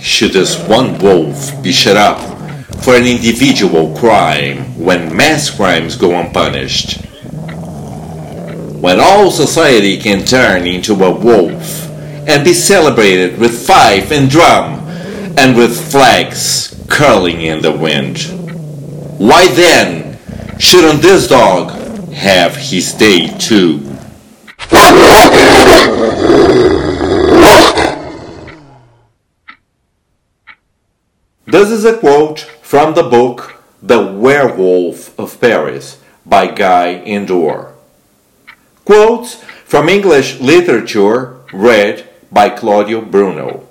should this one wolf be shut up for an individual crime when mass crimes go unpunished? When all society can turn into a wolf and be celebrated with fife and drum and with flags curling in the wind. Why then shouldn't this dog have his day too? This is a quote from the book The Werewolf of Paris by Guy Endore. Quotes from English literature read by Claudio Bruno.